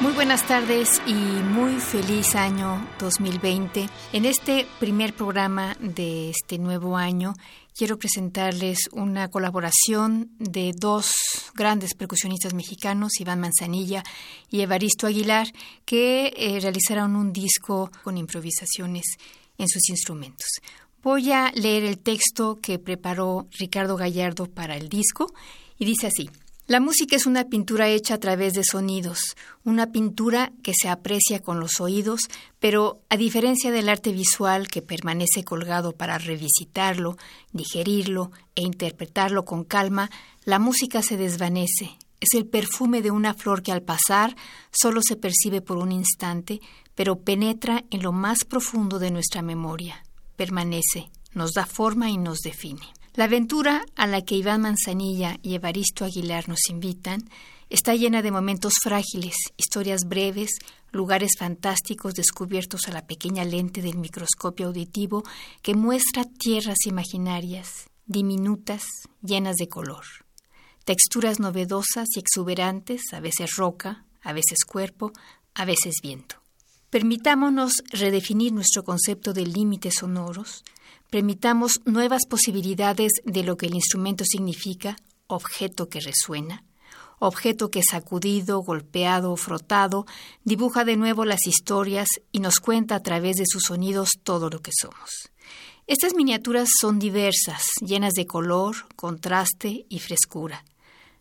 Muy buenas tardes y muy feliz año 2020. En este primer programa de este nuevo año quiero presentarles una colaboración de dos grandes percusionistas mexicanos, Iván Manzanilla y Evaristo Aguilar, que eh, realizaron un disco con improvisaciones en sus instrumentos. Voy a leer el texto que preparó Ricardo Gallardo para el disco y dice así. La música es una pintura hecha a través de sonidos, una pintura que se aprecia con los oídos, pero a diferencia del arte visual que permanece colgado para revisitarlo, digerirlo e interpretarlo con calma, la música se desvanece. Es el perfume de una flor que al pasar solo se percibe por un instante, pero penetra en lo más profundo de nuestra memoria, permanece, nos da forma y nos define. La aventura a la que Iván Manzanilla y Evaristo Aguilar nos invitan está llena de momentos frágiles, historias breves, lugares fantásticos descubiertos a la pequeña lente del microscopio auditivo que muestra tierras imaginarias, diminutas, llenas de color. Texturas novedosas y exuberantes, a veces roca, a veces cuerpo, a veces viento. Permitámonos redefinir nuestro concepto de límites sonoros, permitamos nuevas posibilidades de lo que el instrumento significa, objeto que resuena, objeto que sacudido, golpeado o frotado dibuja de nuevo las historias y nos cuenta a través de sus sonidos todo lo que somos. Estas miniaturas son diversas, llenas de color, contraste y frescura.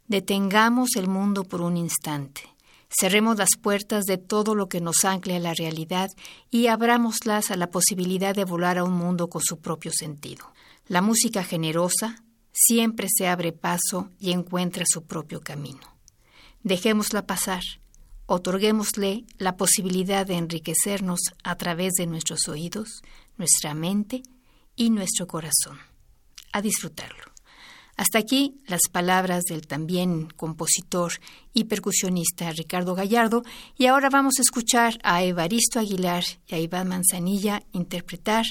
Detengamos el mundo por un instante. Cerremos las puertas de todo lo que nos ancle a la realidad y abrámoslas a la posibilidad de volar a un mundo con su propio sentido. La música generosa siempre se abre paso y encuentra su propio camino. Dejémosla pasar, otorguémosle la posibilidad de enriquecernos a través de nuestros oídos, nuestra mente y nuestro corazón. A disfrutarlo. Hasta aquí las palabras del también compositor y percusionista Ricardo Gallardo y ahora vamos a escuchar a Evaristo Aguilar y a Iván Manzanilla interpretar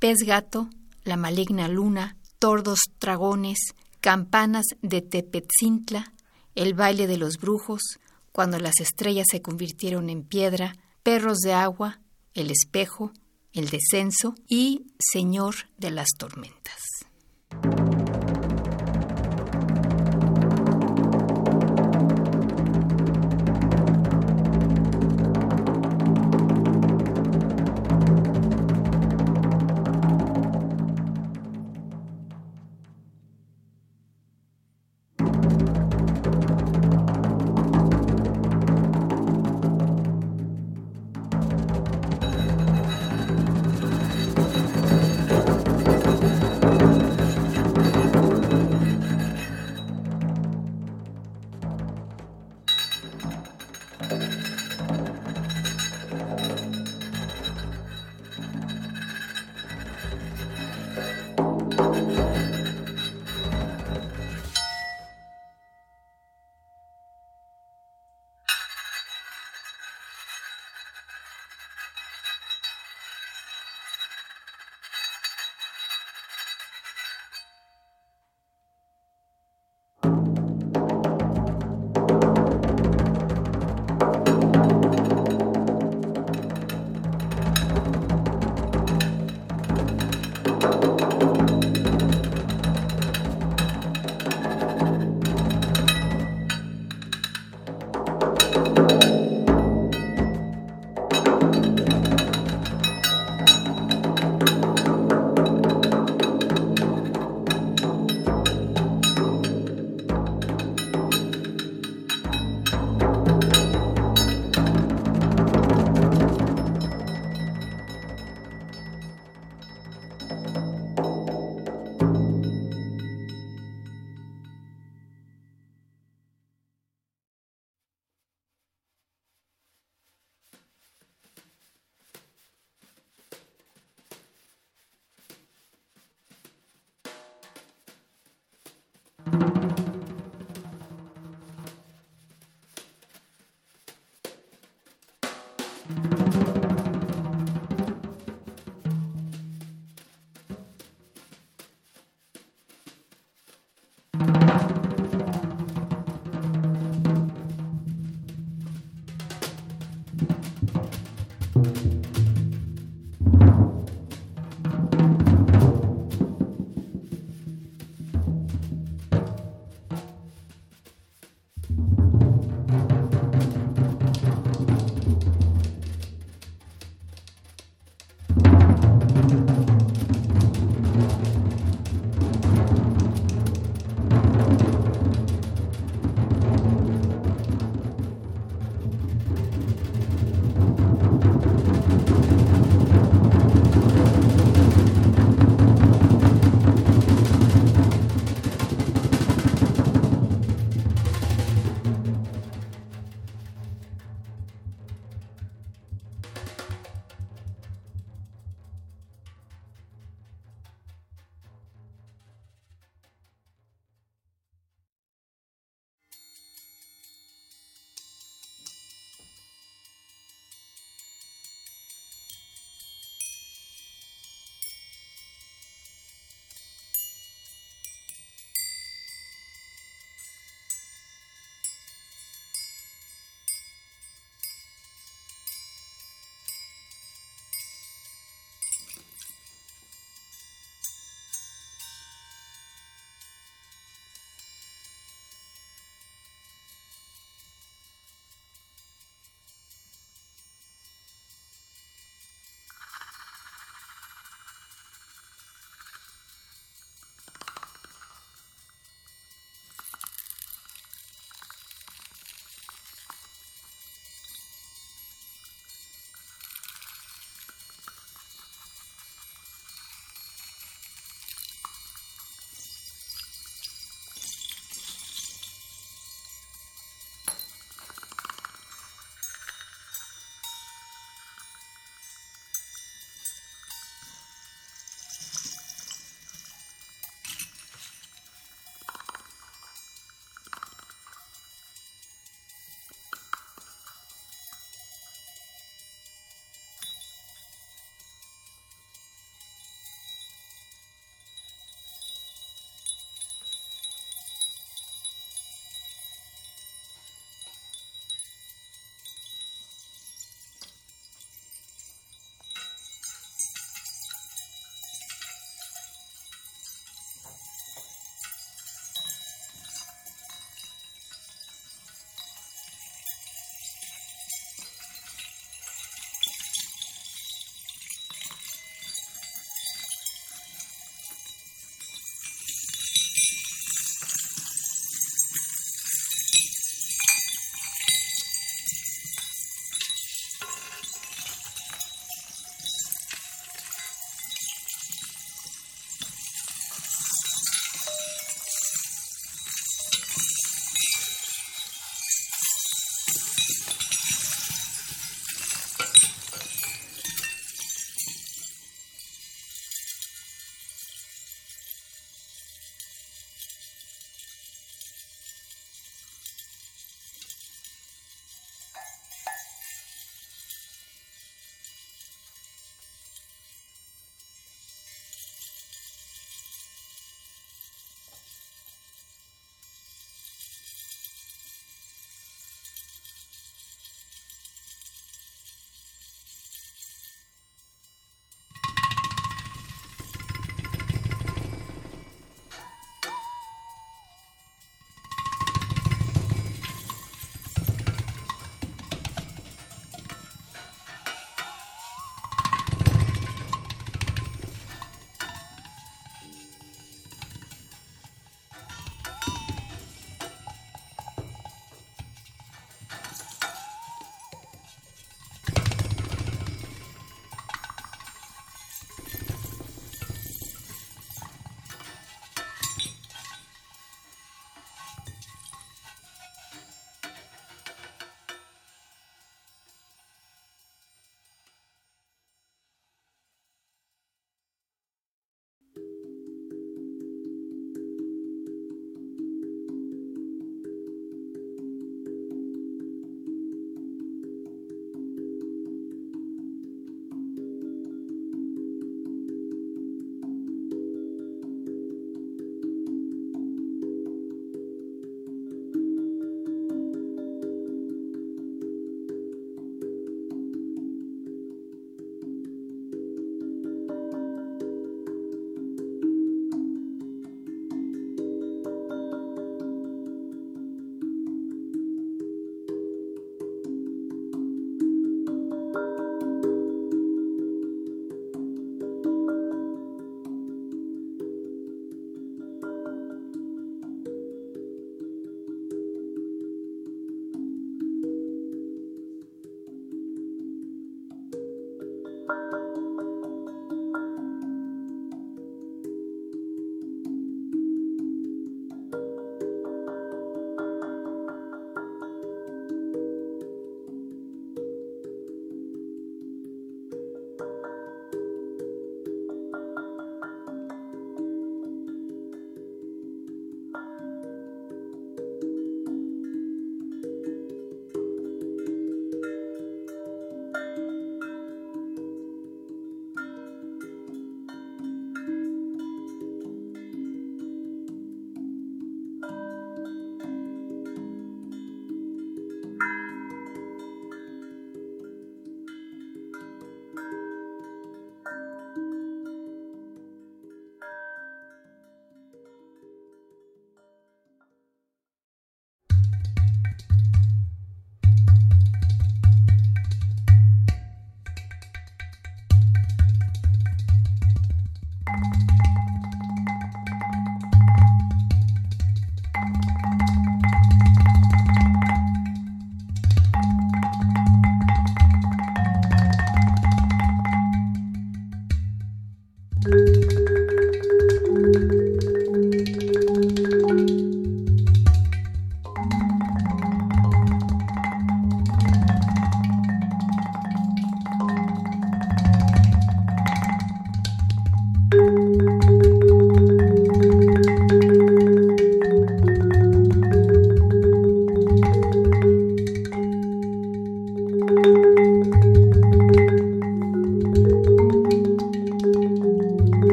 Pez Gato, La Maligna Luna, Tordos Dragones, Campanas de Tepetzintla, El Baile de los Brujos, Cuando las estrellas se convirtieron en piedra, Perros de Agua, El Espejo, El Descenso y Señor de las Tormentas.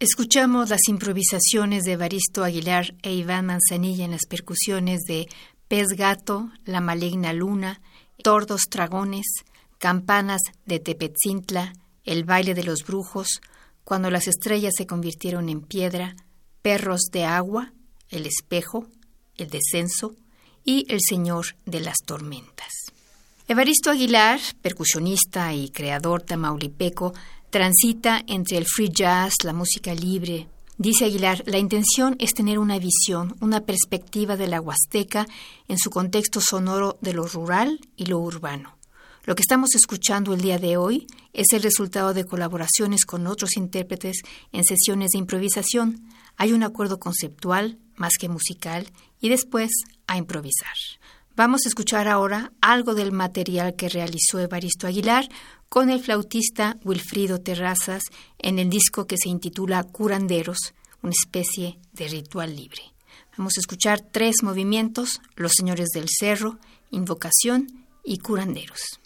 Escuchamos las improvisaciones de Baristo Aguilar e Iván Manzanilla en las percusiones de Pez Gato, La Maligna Luna, Tordos Dragones, Campanas de Tepetzintla, El Baile de los Brujos, Cuando las estrellas se convirtieron en piedra, Perros de Agua, El Espejo, El Descenso y El Señor de las Tormentas. Evaristo Aguilar, percusionista y creador tamaulipeco, transita entre el free jazz, la música libre. Dice Aguilar, la intención es tener una visión, una perspectiva de la Huasteca en su contexto sonoro de lo rural y lo urbano. Lo que estamos escuchando el día de hoy es el resultado de colaboraciones con otros intérpretes en sesiones de improvisación. Hay un acuerdo conceptual más que musical y después a improvisar. Vamos a escuchar ahora algo del material que realizó Evaristo Aguilar con el flautista Wilfrido Terrazas en el disco que se intitula Curanderos, una especie de ritual libre. Vamos a escuchar tres movimientos, Los Señores del Cerro, Invocación y Curanderos.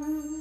one.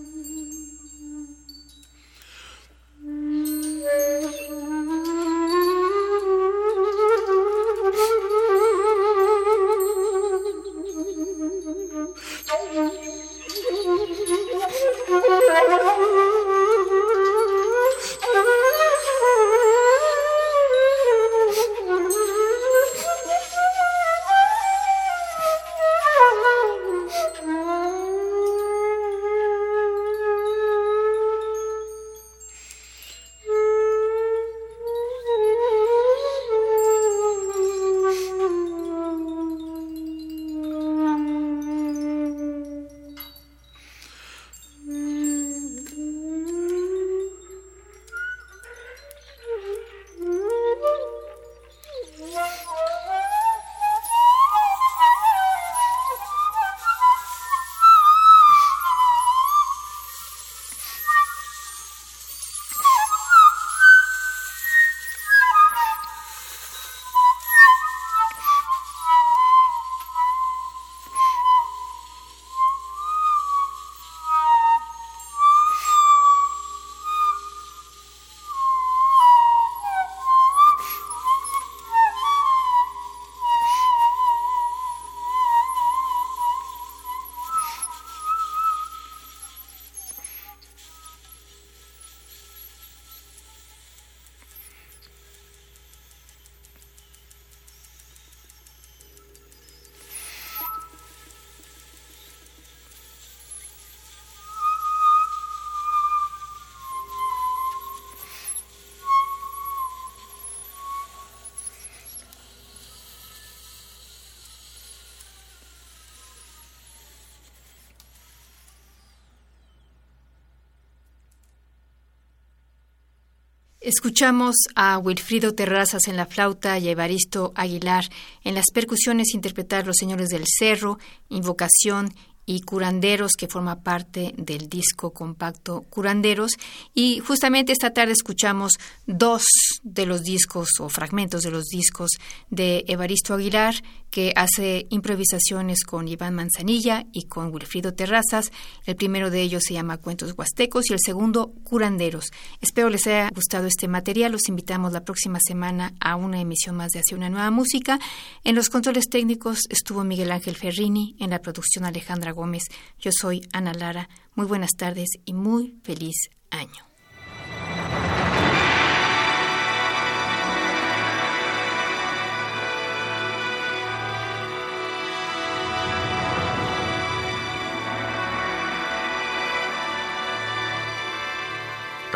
Escuchamos a Wilfrido Terrazas en la flauta y a Evaristo Aguilar en las percusiones interpretar Los Señores del Cerro, Invocación y Curanderos, que forma parte del disco compacto Curanderos. Y justamente esta tarde escuchamos dos de los discos o fragmentos de los discos de Evaristo Aguilar, que hace improvisaciones con Iván Manzanilla y con Wilfrido Terrazas. El primero de ellos se llama Cuentos Huastecos y el segundo Curanderos. Espero les haya gustado este material. Los invitamos la próxima semana a una emisión más de Hacia una nueva música. En los controles técnicos estuvo Miguel Ángel Ferrini, en la producción Alejandra Gómez. Yo soy Ana Lara. Muy buenas tardes y muy feliz año.